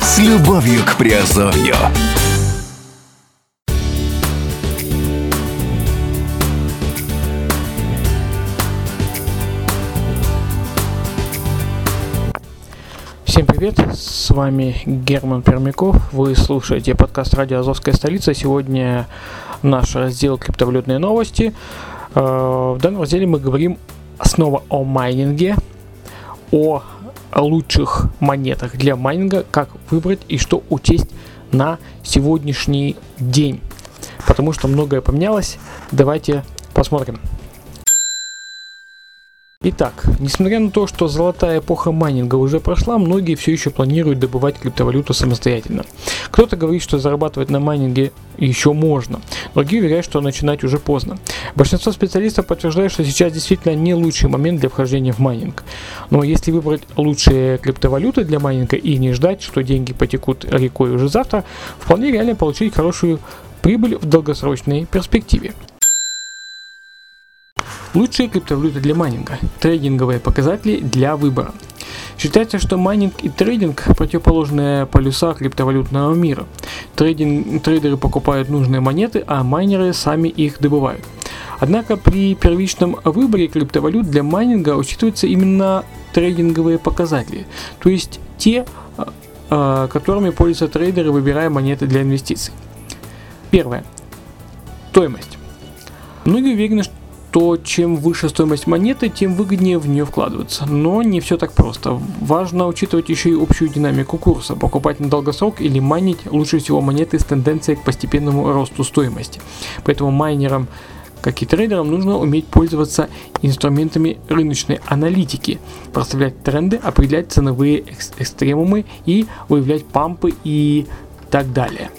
С любовью к Приазовью. Всем привет, с вами Герман Пермяков, вы слушаете подкаст «Радио Азовская столица». Сегодня наш раздел «Криптовалютные новости». Э, В данном разделе мы говорим снова о майнинге, о лучших монетах для майнинга, как выбрать и что учесть на сегодняшний день. Потому что многое поменялось, давайте посмотрим. Итак, несмотря на то, что золотая эпоха майнинга уже прошла, многие все еще планируют добывать криптовалюту самостоятельно. Кто-то говорит, что зарабатывать на майнинге еще можно, другие уверяют, что начинать уже поздно. Большинство специалистов подтверждают, что сейчас действительно не лучший момент для вхождения в майнинг. Но если выбрать лучшие криптовалюты для майнинга и не ждать, что деньги потекут рекой уже завтра, вполне реально получить хорошую прибыль в долгосрочной перспективе. Лучшие криптовалюты для майнинга. Трейдинговые показатели для выбора. Считается, что майнинг и трейдинг – противоположные полюса криптовалютного мира. Трейдинг, трейдеры покупают нужные монеты, а майнеры сами их добывают. Однако при первичном выборе криптовалют для майнинга учитываются именно трейдинговые показатели, то есть те, а, а, которыми пользуются трейдеры, выбирая монеты для инвестиций. Первое. Стоимость. Многие уверены, что то чем выше стоимость монеты, тем выгоднее в нее вкладываться. Но не все так просто. Важно учитывать еще и общую динамику курса. Покупать на долгосрок или майнить лучше всего монеты с тенденцией к постепенному росту стоимости. Поэтому майнерам как и трейдерам, нужно уметь пользоваться инструментами рыночной аналитики, проставлять тренды, определять ценовые экс- экстремумы и выявлять пампы и так далее.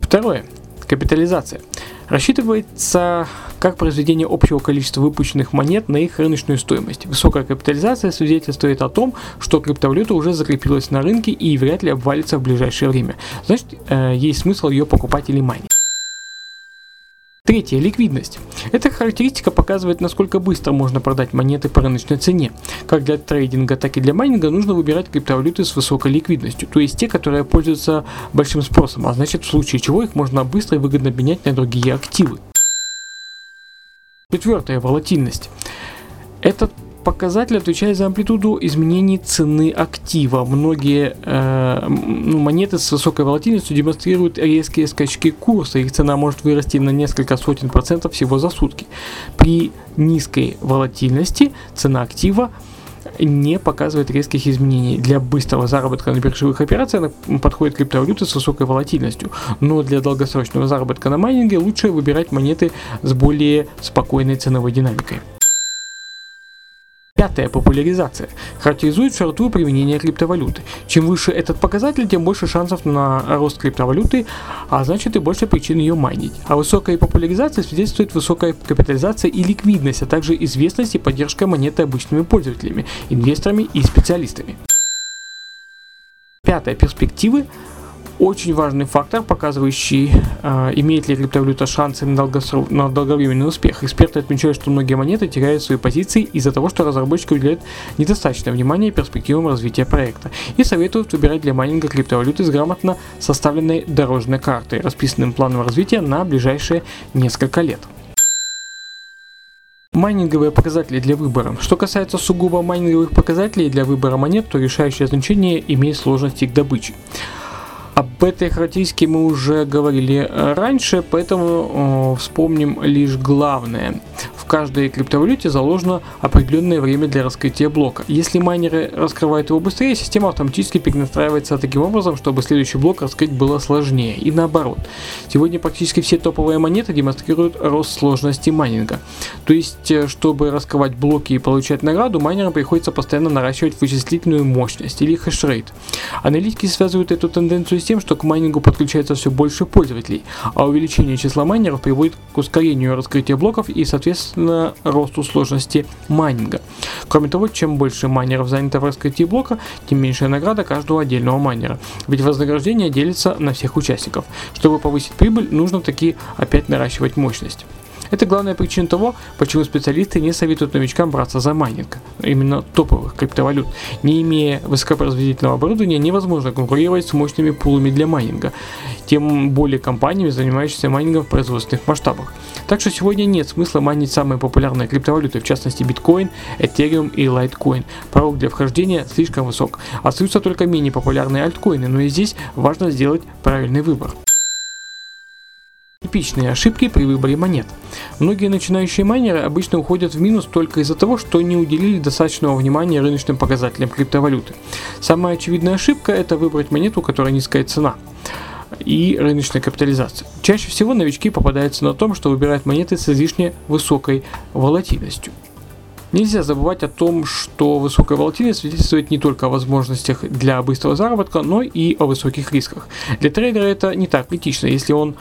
Второе. Капитализация. Рассчитывается как произведение общего количества выпущенных монет на их рыночную стоимость. Высокая капитализация свидетельствует о том, что криптовалюта уже закрепилась на рынке и вряд ли обвалится в ближайшее время. Значит, э, есть смысл ее покупать или майнить. Третье. Ликвидность. Эта характеристика показывает, насколько быстро можно продать монеты по рыночной цене. Как для трейдинга, так и для майнинга нужно выбирать криптовалюты с высокой ликвидностью, то есть те, которые пользуются большим спросом, а значит в случае чего их можно быстро и выгодно менять на другие активы. Четвертое. Волатильность. Этот показатель отвечает за амплитуду изменений цены актива. Многие э, ну, монеты с высокой волатильностью демонстрируют резкие скачки курса. Их цена может вырасти на несколько сотен процентов всего за сутки. При низкой волатильности цена актива не показывает резких изменений. Для быстрого заработка на биржевых операциях подходят криптовалюты с высокой волатильностью. Но для долгосрочного заработка на майнинге лучше выбирать монеты с более спокойной ценовой динамикой. Пятая популяризация характеризует широту применения криптовалюты. Чем выше этот показатель, тем больше шансов на рост криптовалюты, а значит и больше причин ее майнить. А высокая популяризация свидетельствует высокая капитализация и ликвидность, а также известность и поддержка монеты обычными пользователями, инвесторами и специалистами. Пятое. Перспективы очень важный фактор, показывающий, э, имеет ли криптовалюта шансы на, долгосрок, на долговременный успех. Эксперты отмечают, что многие монеты теряют свои позиции из-за того, что разработчики уделяют недостаточное внимание перспективам развития проекта и советуют выбирать для майнинга криптовалюты с грамотно составленной дорожной картой, расписанным планом развития на ближайшие несколько лет. Майнинговые показатели для выбора. Что касается сугубо майнинговых показателей для выбора монет, то решающее значение имеет сложность их добычи. Об этой характеристике мы уже говорили э, раньше, поэтому э, вспомним лишь главное. Каждой криптовалюте заложено определенное время для раскрытия блока. Если майнеры раскрывают его быстрее, система автоматически перенастраивается таким образом, чтобы следующий блок раскрыть было сложнее. И наоборот. Сегодня практически все топовые монеты демонстрируют рост сложности майнинга. То есть, э, чтобы раскрывать блоки и получать награду, майнерам приходится постоянно наращивать вычислительную мощность или хешрейт. Аналитики связывают эту тенденцию с тем, что к майнингу подключается все больше пользователей, а увеличение числа майнеров приводит к ускорению раскрытия блоков и, соответственно, соответственно росту сложности майнинга. Кроме того, чем больше майнеров занято в раскрытии блока, тем меньшая награда каждого отдельного майнера. Ведь вознаграждение делится на всех участников. Чтобы повысить прибыль, нужно опять-таки наращивать мощность. Это главная причина того, почему специалисты не советуют новичкам браться за майнинг, именно топовых криптовалют. Не имея высокопроизводительного оборудования, невозможно конкурировать с мощными пулами для майнинга, тем более компаниями, занимающимися майнингом в производственных масштабах. Так что сегодня нет смысла майнить самые популярные криптовалюты, в частности биткоин, этериум и лайткоин. Порог для вхождения слишком высок. Остаются только менее популярные альткоины, но и здесь важно сделать правильный выбор. Типичные ошибки при выборе монет. Многие начинающие майнеры обычно уходят в минус только из-за того, что не уделили достаточного внимания рыночным показателям криптовалюты. Самая очевидная ошибка – это выбрать монету, у которой низкая цена и рыночная капитализация. Чаще всего новички попадаются на том, что выбирают монеты с излишне высокой волатильностью. Нельзя забывать о том, что высокая волатильность свидетельствует не только о возможностях для быстрого заработка, но и о высоких рисках. Для трейдера это не так критично. Если он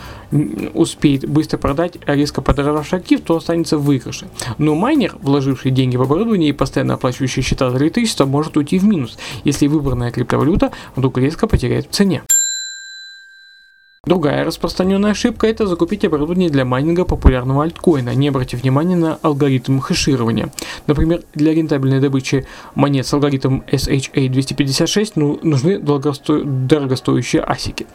успеет быстро продать резко подорожавший актив, то останется в выигрыше. Но майнер, вложивший деньги в оборудование и постоянно оплачивающий счета за электричество, может уйти в минус, если выбранная криптовалюта вдруг резко потеряет в цене. Другая распространенная ошибка – это закупить оборудование для майнинга популярного альткоина, не обратив внимания на алгоритм хэширования. Например, для рентабельной добычи монет с алгоритмом SHA-256 ну, нужны дорогостоящие асики.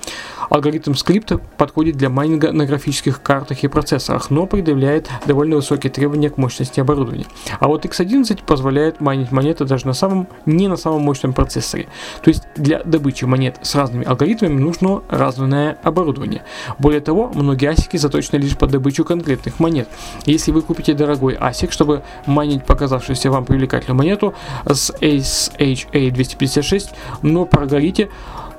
Алгоритм скрипта подходит для майнинга на графических картах и процессорах, но предъявляет довольно высокие требования к мощности оборудования. А вот X11 позволяет майнить монеты даже на самом, не на самом мощном процессоре. То есть для добычи монет с разными алгоритмами нужно разное оборудование. Более того, многие асики заточены лишь под добычу конкретных монет. Если вы купите дорогой асик, чтобы майнить показавшуюся вам привлекательную монету с SHA-256, но прогорите,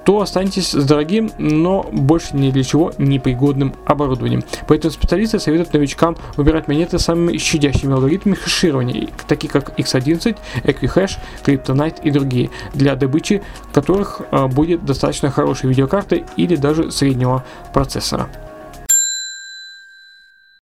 то останетесь с дорогим, но больше ни для чего непригодным оборудованием. Поэтому специалисты советуют новичкам выбирать монеты с самыми щадящими алгоритмами хеширования, такие как X11, Equihash, Kryptonite и другие, для добычи которых а, будет достаточно хорошей видеокарты или даже среднего процессора.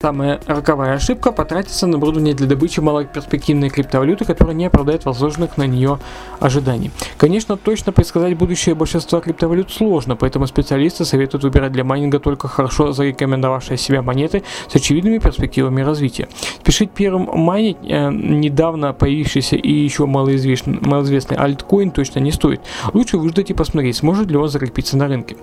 Самая роковая ошибка – потратиться на оборудование для добычи малоперспективной криптовалюты, которая не оправдает возложенных на нее ожиданий. Конечно, точно предсказать будущее большинства криптовалют сложно, поэтому специалисты советуют выбирать для майнинга только хорошо зарекомендовавшие себя монеты с очевидными перспективами развития. Спешить первым майнить э, недавно появившийся и еще малоизвестный, малоизвестный альткоин точно не стоит. Лучше выждать и посмотреть, сможет ли он закрепиться на рынке.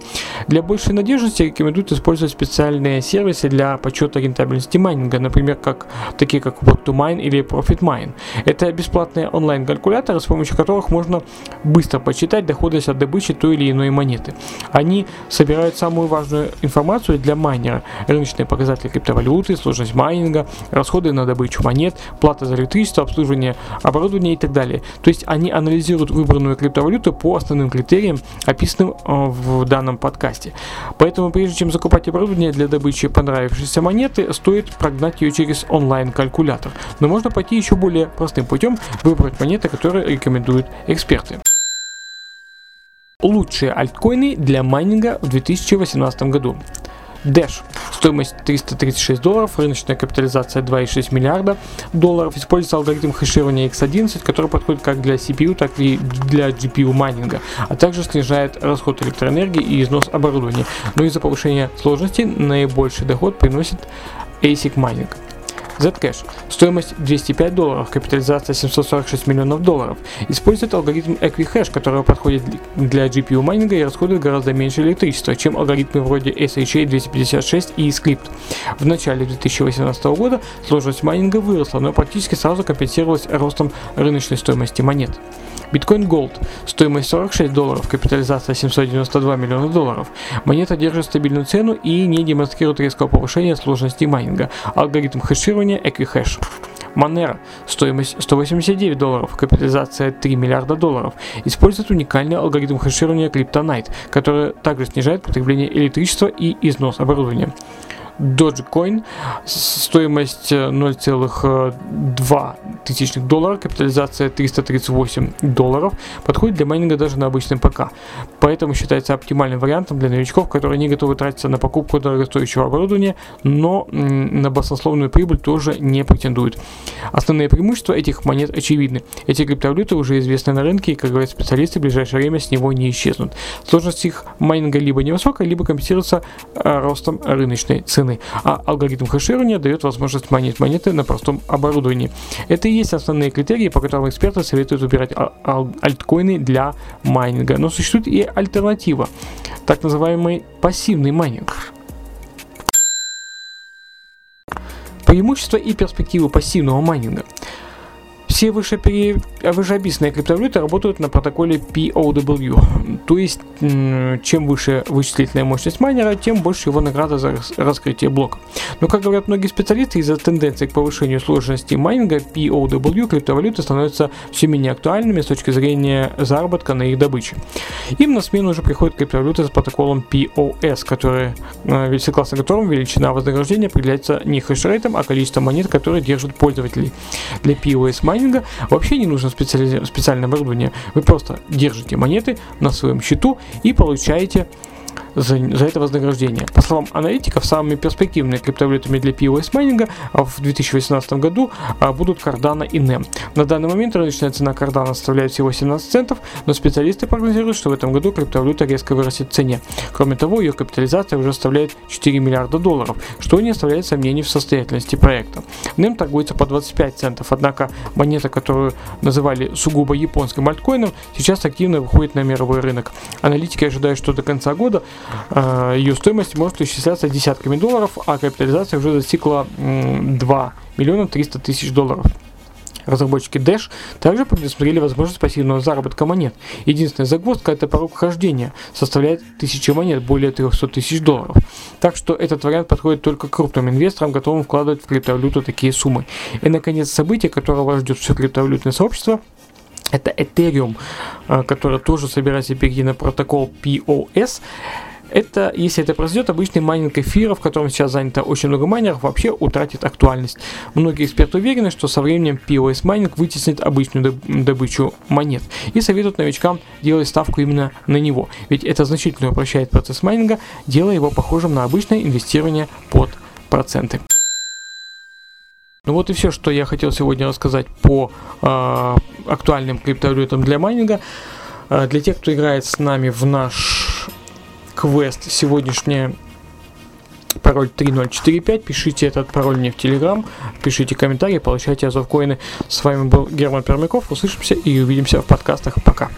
Для большей надежности рекомендуют использовать специальные сервисы для подсчета рентабельности рентабельности майнинга, например, как, такие как What2Mine или ProfitMine. Это бесплатные онлайн-калькуляторы, с помощью которых можно быстро посчитать доходность от добычи той или иной монеты. Они собирают самую важную информацию для майнера, рыночные показатели криптовалюты, сложность майнинга, расходы на добычу монет, плата за электричество, обслуживание оборудования и так далее. То есть они анализируют выбранную криптовалюту по основным критериям, описанным э, в данном подкасте. Поэтому прежде чем закупать оборудование для добычи понравившейся монеты, стоит прогнать ее через онлайн-калькулятор. Но можно пойти еще более простым путем, выбрать монеты, которые рекомендуют эксперты. Лучшие альткоины для майнинга в 2018 году. Dash. Стоимость 336 долларов, рыночная капитализация 2,6 миллиарда долларов. Используется алгоритм хеширования X11, который подходит как для CPU, так и для GPU майнинга, а также снижает расход электроэнергии и износ оборудования. Но из-за повышения сложности наибольший доход приносит ASIC Mining. Zcash. Стоимость 205 долларов, капитализация 746 миллионов долларов. Использует алгоритм Equihash, который подходит для GPU майнинга и расходует гораздо меньше электричества, чем алгоритмы вроде SHA-256 и Script. В начале 2018 года сложность майнинга выросла, но практически сразу компенсировалась ростом рыночной стоимости монет. Биткоин Gold. Стоимость 46 долларов, капитализация 792 миллиона долларов. Монета держит стабильную цену и не демонстрирует резкого повышения сложности майнинга. Алгоритм хеширования Equihash. Monero. Стоимость 189 долларов, капитализация 3 миллиарда долларов. Использует уникальный алгоритм хеширования Kryptonite, который также снижает потребление электричества и износ оборудования. Dogecoin, стоимость 0,2 тысячных долларов, капитализация 338 долларов, подходит для майнинга даже на обычном ПК. Поэтому считается оптимальным вариантом для новичков, которые не готовы тратиться на покупку дорогостоящего оборудования, но на баснословную прибыль тоже не претендуют. Основные преимущества этих монет очевидны. Эти криптовалюты уже известны на рынке и, как говорят специалисты, в ближайшее время с него не исчезнут. Сложность их майнинга либо невысокая, либо компенсируется э, ростом рыночной цены, а алгоритм хеширования дает возможность майнить монеты на простом оборудовании. Это и есть основные критерии, по которым эксперты советуют выбирать альткоины для майнинга. Но существует и альтернатива, так называемый пассивный майнинг. Преимущества и перспективы пассивного майнинга. Все вышепере... вышеописанные криптовалюты работают на протоколе POW, то есть чем выше вычислительная мощность майнера, тем больше его награда за раскрытие блока. Но, как говорят многие специалисты, из-за тенденции к повышению сложности майнинга POW криптовалюты становятся все менее актуальными с точки зрения заработка на их добыче. Им на смену уже приходят криптовалюты с протоколом POS, который, э, согласно которому величина вознаграждения определяется не хешрейтом, а количеством монет, которые держат пользователи. Для POS майнинга майнинга вообще не нужно специальное оборудование. Вы просто держите монеты на своем счету и получаете за, за это вознаграждение. По словам аналитиков, самыми перспективными криптовалютами для POS майнинга в 2018 году а, будут Cardano и NEM. На данный момент рыночная цена Cardano составляет всего 17 центов, но специалисты прогнозируют, что в этом году криптовалюта резко вырастет в цене. Кроме того, ее капитализация уже составляет 4 миллиарда долларов, что не оставляет сомнений в состоятельности проекта. NEM торгуется по 25 центов, однако монета, которую называли сугубо японским альткоином, сейчас активно выходит на мировой рынок. Аналитики ожидают, что до конца года ее стоимость может исчисляться десятками долларов, а капитализация уже достигла 2 миллиона 300 тысяч долларов. Разработчики Dash также предусмотрели возможность пассивного заработка монет. Единственная загвоздка – это порог хождения, составляет 1000 монет, более 300 тысяч долларов. Так что этот вариант подходит только крупным инвесторам, готовым вкладывать в криптовалюту такие суммы. И, наконец, событие, которого ждет все криптовалютное сообщество – это Ethereum, э, который тоже собирается перейти на протокол POS. Это, если это произойдет, обычный майнинг эфира, в котором сейчас занято очень много майнеров, вообще утратит актуальность. Многие эксперты уверены, что со временем POS майнинг вытеснит обычную добычу монет и советуют новичкам делать ставку именно на него, ведь это значительно упрощает процесс майнинга, делая его похожим на обычное инвестирование под проценты. Ну вот и все, что я хотел сегодня рассказать по э, актуальным криптовалютам для майнинга. Э, для тех, кто играет с нами в наш квест, сегодняшний пароль 3045, пишите этот пароль мне в Телеграм, пишите комментарии, получайте азов коины. С вами был Герман Пермяков, услышимся и увидимся в подкастах. Пока.